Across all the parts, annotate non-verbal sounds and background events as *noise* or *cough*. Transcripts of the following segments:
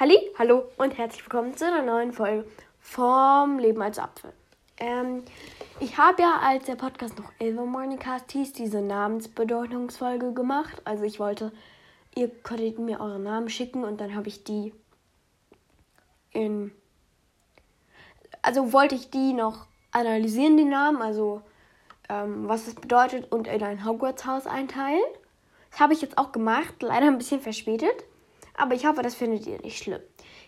Halli, hallo und herzlich willkommen zu einer neuen Folge vom Leben als Apfel. Ähm, ich habe ja, als der Podcast noch Elva Morningcast hieß, diese Namensbedeutungsfolge gemacht. Also ich wollte, ihr könntet mir eure Namen schicken und dann habe ich die in... Also wollte ich die noch analysieren, die Namen, also ähm, was es bedeutet und in ein Hogwarts-Haus einteilen. Das habe ich jetzt auch gemacht, leider ein bisschen verspätet. Aber ich hoffe, das findet ihr nicht schlimm.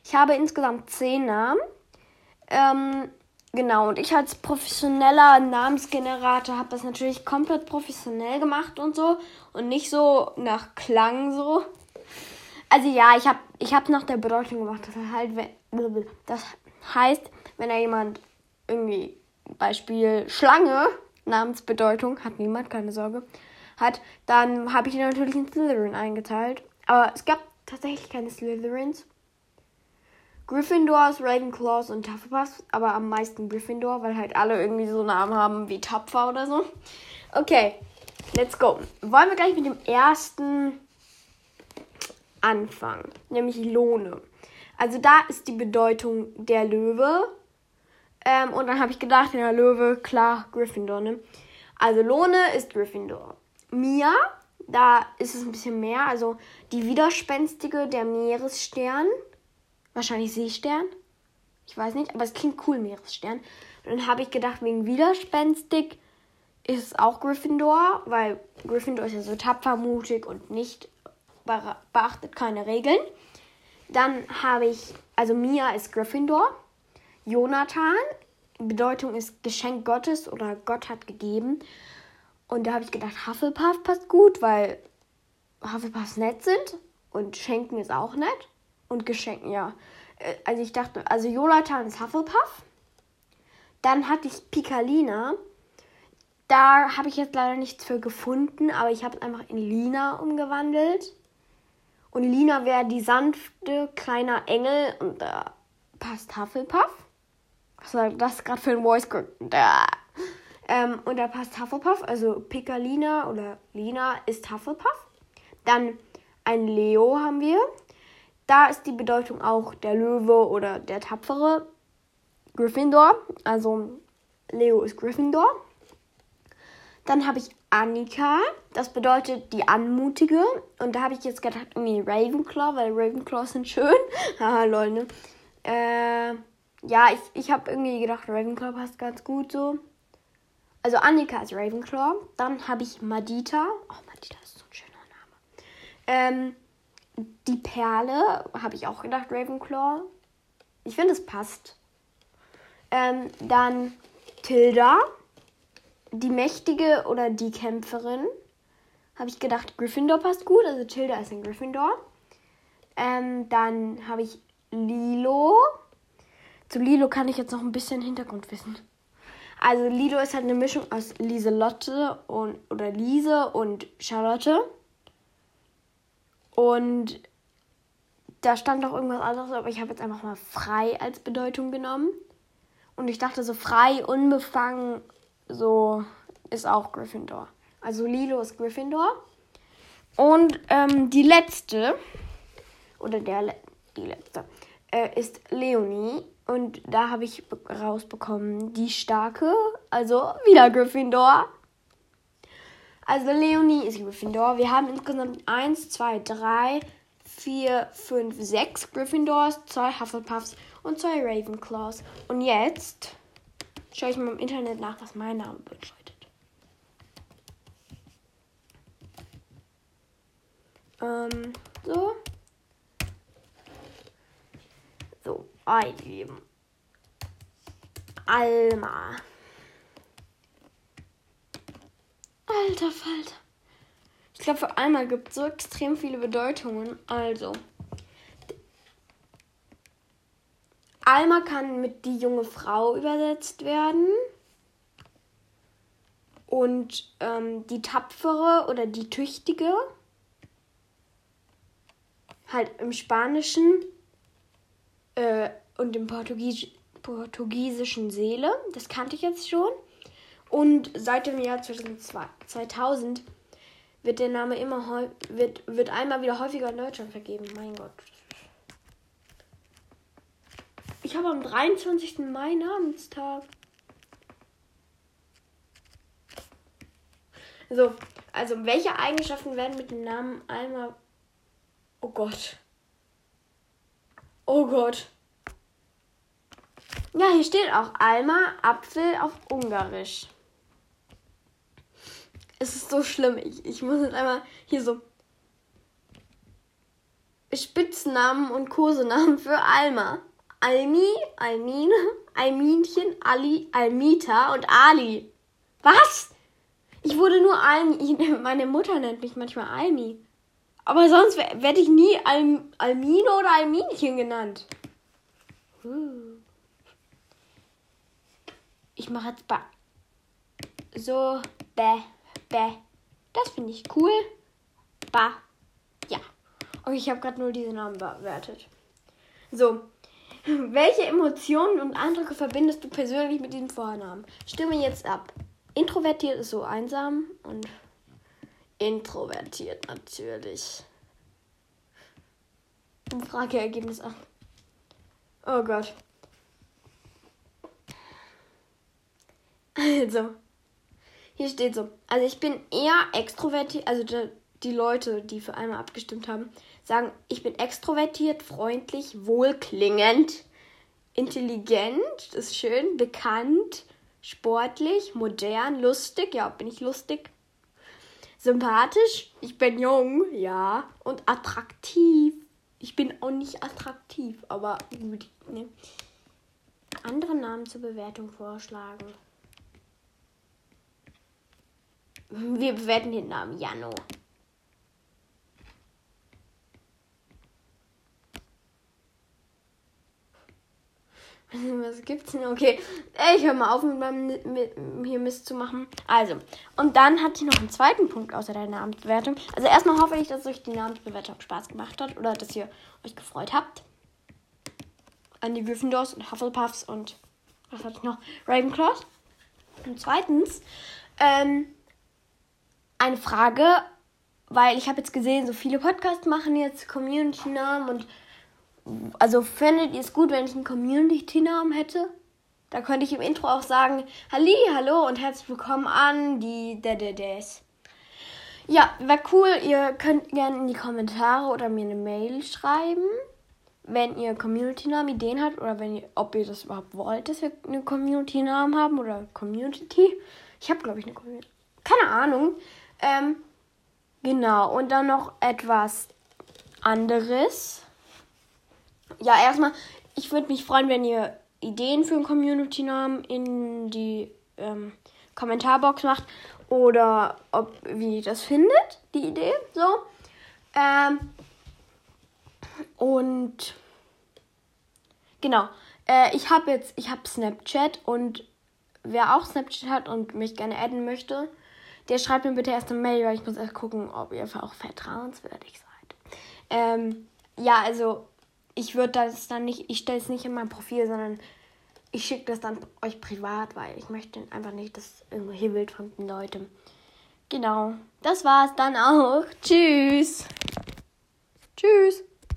Ich habe insgesamt zehn Namen. Ähm, genau, und ich als professioneller Namensgenerator habe das natürlich komplett professionell gemacht und so. Und nicht so nach Klang so. Also ja, ich habe ich hab nach der Bedeutung gemacht. Das, halt, das heißt, wenn da jemand irgendwie, Beispiel Schlange, Namensbedeutung, hat niemand, keine Sorge, hat, dann habe ich natürlich in Slytherin eingeteilt. Aber es gab tatsächlich keine Slytherins. Gryffindors, Ravenclaws und Hufflepuffs, aber am meisten Gryffindor, weil halt alle irgendwie so Namen haben wie Tapfer oder so. Okay, let's go. Wollen wir gleich mit dem ersten anfangen, nämlich Lohne. Also da ist die Bedeutung der Löwe. Ähm, und dann habe ich gedacht, ja, Löwe, klar, Gryffindor, ne? Also Lohne ist Gryffindor. Mia da ist es ein bisschen mehr. Also die Widerspenstige, der Meeresstern. Wahrscheinlich Seestern. Ich weiß nicht, aber es klingt cool, Meeresstern. Und dann habe ich gedacht, wegen Widerspenstig ist es auch Gryffindor, weil Gryffindor ist ja so tapfer, mutig und nicht beachtet keine Regeln. Dann habe ich, also Mia ist Gryffindor. Jonathan, Bedeutung ist Geschenk Gottes oder Gott hat gegeben. Und da habe ich gedacht, Hufflepuff passt gut, weil Hufflepuffs nett sind und Schenken ist auch nett. Und Geschenken, ja. Äh, also ich dachte, also Jonathan ist Hufflepuff. Dann hatte ich Picalina. Da habe ich jetzt leider nichts für gefunden, aber ich habe es einfach in Lina umgewandelt. Und Lina wäre die sanfte, kleiner Engel und da passt Hufflepuff. Was war das gerade für ein Voice? Da. Ähm, und da passt Hufflepuff, also Picalina oder Lina ist Hufflepuff. Dann ein Leo haben wir. Da ist die Bedeutung auch der Löwe oder der Tapfere. Gryffindor, also Leo ist Gryffindor. Dann habe ich Annika, das bedeutet die Anmutige. Und da habe ich jetzt gedacht, irgendwie Ravenclaw, weil Ravenclaws sind schön. *laughs* Haha, lol, ne? Äh, ja, ich, ich habe irgendwie gedacht, Ravenclaw passt ganz gut so. Also Annika ist Ravenclaw. Dann habe ich Madita. Oh, Madita ist so ein schöner Name. Ähm, die Perle habe ich auch gedacht, Ravenclaw. Ich finde, es passt. Ähm, dann Tilda. Die Mächtige oder die Kämpferin. Habe ich gedacht, Gryffindor passt gut. Also Tilda ist ein Gryffindor. Ähm, dann habe ich Lilo. Zu Lilo kann ich jetzt noch ein bisschen Hintergrundwissen. Also Lido ist halt eine Mischung aus Lieselotte und oder Lise und Charlotte. Und da stand doch irgendwas anderes, aber ich habe jetzt einfach mal frei als Bedeutung genommen. Und ich dachte so frei, unbefangen, so ist auch Gryffindor. Also Lilo ist Gryffindor. Und ähm, die letzte, oder der, die letzte, äh, ist Leonie. Und da habe ich rausbekommen, die starke, also wieder Gryffindor. Also Leonie ist Gryffindor. Wir haben insgesamt 1, 2, 3, 4, 5, 6 Gryffindors, 2 Hufflepuffs und 2 Ravenclaws. Und jetzt schaue ich mal im Internet nach, was mein Name bedeutet. Ähm, so. So, eingeben. Alma. Alter Falter. Ich glaube, für Alma gibt es so extrem viele Bedeutungen. Also. Alma kann mit die junge Frau übersetzt werden. Und ähm, die tapfere oder die tüchtige. Halt im Spanischen äh, und im Portugies portugiesischen Seele. Das kannte ich jetzt schon. Und seit dem Jahr 2000 wird der Name immer wird, wird einmal wieder häufiger in Deutschland vergeben. Mein Gott. Ich habe am 23. Mai Namenstag. So, also welche Eigenschaften werden mit dem Namen Alma. Oh Gott. Oh Gott. Ja, hier steht auch Alma Apfel auf Ungarisch. Es ist so schlimm. Ich, ich muss jetzt einmal hier so Spitznamen und Kosenamen für Alma. Almi, Almine, Alminchen, Ali, Almita und Ali. Was? Ich wurde nur Almi. Meine Mutter nennt mich manchmal Almi. Aber sonst werde ich nie Al Almine oder Alminchen genannt. Ich mache jetzt ba. So, bäh, bäh. Das finde ich cool. Ba. Ja. Okay, ich habe gerade nur diese Namen bewertet. So. *laughs* Welche Emotionen und Eindrücke verbindest du persönlich mit diesem Vornamen? Stimme jetzt ab. Introvertiert ist so einsam und introvertiert natürlich. Frageergebnis an. Oh Gott. Also, hier steht so. Also ich bin eher extrovertiert, also die, die Leute, die für einmal abgestimmt haben, sagen, ich bin extrovertiert, freundlich, wohlklingend, intelligent, das ist schön, bekannt, sportlich, modern, lustig, ja, bin ich lustig. Sympathisch, ich bin jung, ja, und attraktiv. Ich bin auch nicht attraktiv, aber gut. Ne? Andere Namen zur Bewertung vorschlagen. Wir bewerten den Namen Jano. *laughs* Was gibt's denn? Okay, ich höre mal auf, mit meinem mit, hier Mist zu machen. Also, und dann hat sie noch einen zweiten Punkt außer der Namensbewertung. Also erstmal hoffe ich, dass euch die Namensbewertung Spaß gemacht hat oder dass ihr euch gefreut habt. An die Gryffindors und Hufflepuffs und was hatte ich noch? Ravenclaws. Und zweitens, ähm, eine Frage, weil ich habe jetzt gesehen, so viele Podcasts machen jetzt Community-Namen und also fändet ihr es gut, wenn ich einen Community-Namen hätte? Da könnte ich im Intro auch sagen, Halli, hallo und herzlich willkommen an die Dededes. Ja, wäre cool. Ihr könnt gerne in die Kommentare oder mir eine Mail schreiben, wenn ihr Community-Namen Ideen habt oder wenn ihr, ob ihr das überhaupt wollt, dass wir eine Community-Namen haben oder Community. Ich habe, glaube ich, eine Community. Keine Ahnung. Ähm, genau. Und dann noch etwas anderes ja, erstmal, ich würde mich freuen, wenn ihr Ideen für einen Community-Namen in die ähm, Kommentarbox macht oder ob wie ihr das findet, die Idee. So. Ähm, und genau, äh, ich habe jetzt, ich habe Snapchat und wer auch Snapchat hat und mich gerne adden möchte, der schreibt mir bitte erst eine Mail, weil ich muss erst gucken, ob ihr auch vertrauenswürdig seid. Ähm, ja, also ich würde das dann nicht, ich stelle es nicht in mein Profil, sondern ich schicke das dann euch privat, weil ich möchte einfach nicht, dass irgendwelche wildfremden Leute. Genau. Das war's dann auch. Tschüss. Tschüss.